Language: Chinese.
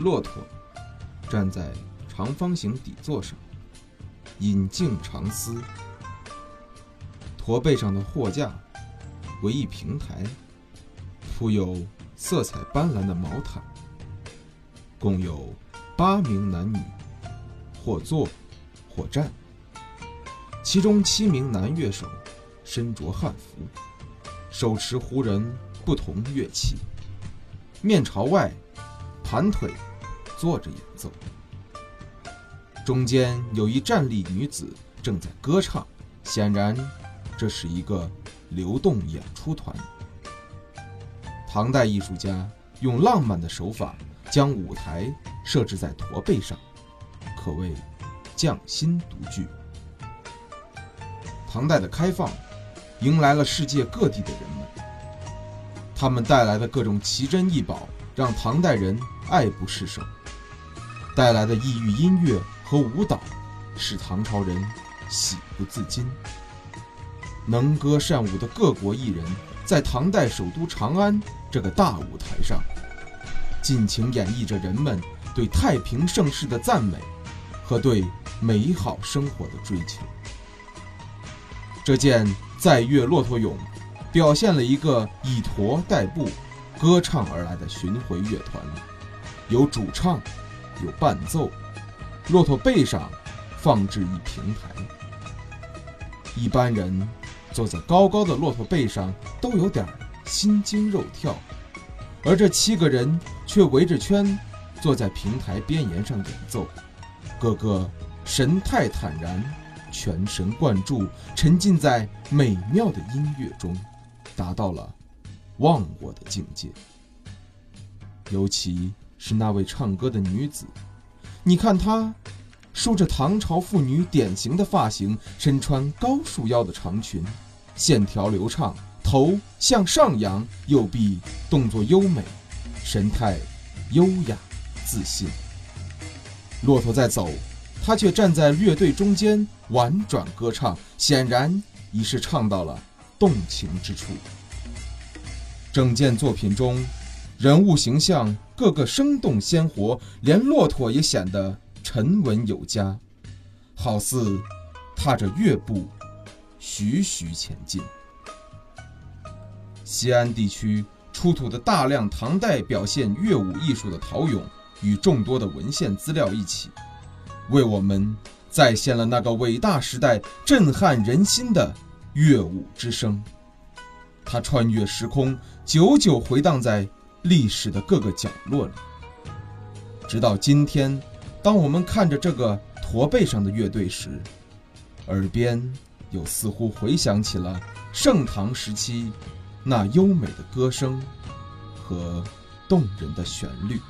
骆驼站在长方形底座上，引颈长思。驼背上的货架为一平台，铺有色彩斑斓的毛毯，共有八名男女，或坐或站。其中七名男乐手身着汉服，手持胡人不同乐器，面朝外，盘腿坐着演奏。中间有一站立女子正在歌唱，显然这是一个流动演出团。唐代艺术家用浪漫的手法将舞台设置在驼背上，可谓匠心独具。唐代的开放，迎来了世界各地的人们，他们带来的各种奇珍异宝，让唐代人爱不释手。带来的异域音乐和舞蹈，使唐朝人喜不自禁。能歌善舞的各国艺人，在唐代首都长安这个大舞台上，尽情演绎着人们对太平盛世的赞美和对美好生活的追求。这件载乐骆驼俑，表现了一个以驼代步、歌唱而来的巡回乐团，有主唱，有伴奏，骆驼背上放置一平台。一般人坐在高高的骆驼背上都有点心惊肉跳，而这七个人却围着圈坐在平台边沿上演奏，个个神态坦然。全神贯注，沉浸在美妙的音乐中，达到了忘我的境界。尤其是那位唱歌的女子，你看她梳着唐朝妇女典型的发型，身穿高束腰的长裙，线条流畅，头向上扬，右臂动作优美，神态优雅自信。骆驼在走。她却站在乐队中间婉转歌唱，显然已是唱到了动情之处。整件作品中，人物形象个个生动鲜活，连骆驼也显得沉稳有加，好似踏着乐步徐徐前进。西安地区出土的大量唐代表现乐舞艺术的陶俑，与众多的文献资料一起。为我们再现了那个伟大时代震撼人心的乐舞之声，它穿越时空，久久回荡在历史的各个角落里。直到今天，当我们看着这个驼背上的乐队时，耳边又似乎回响起了盛唐时期那优美的歌声和动人的旋律。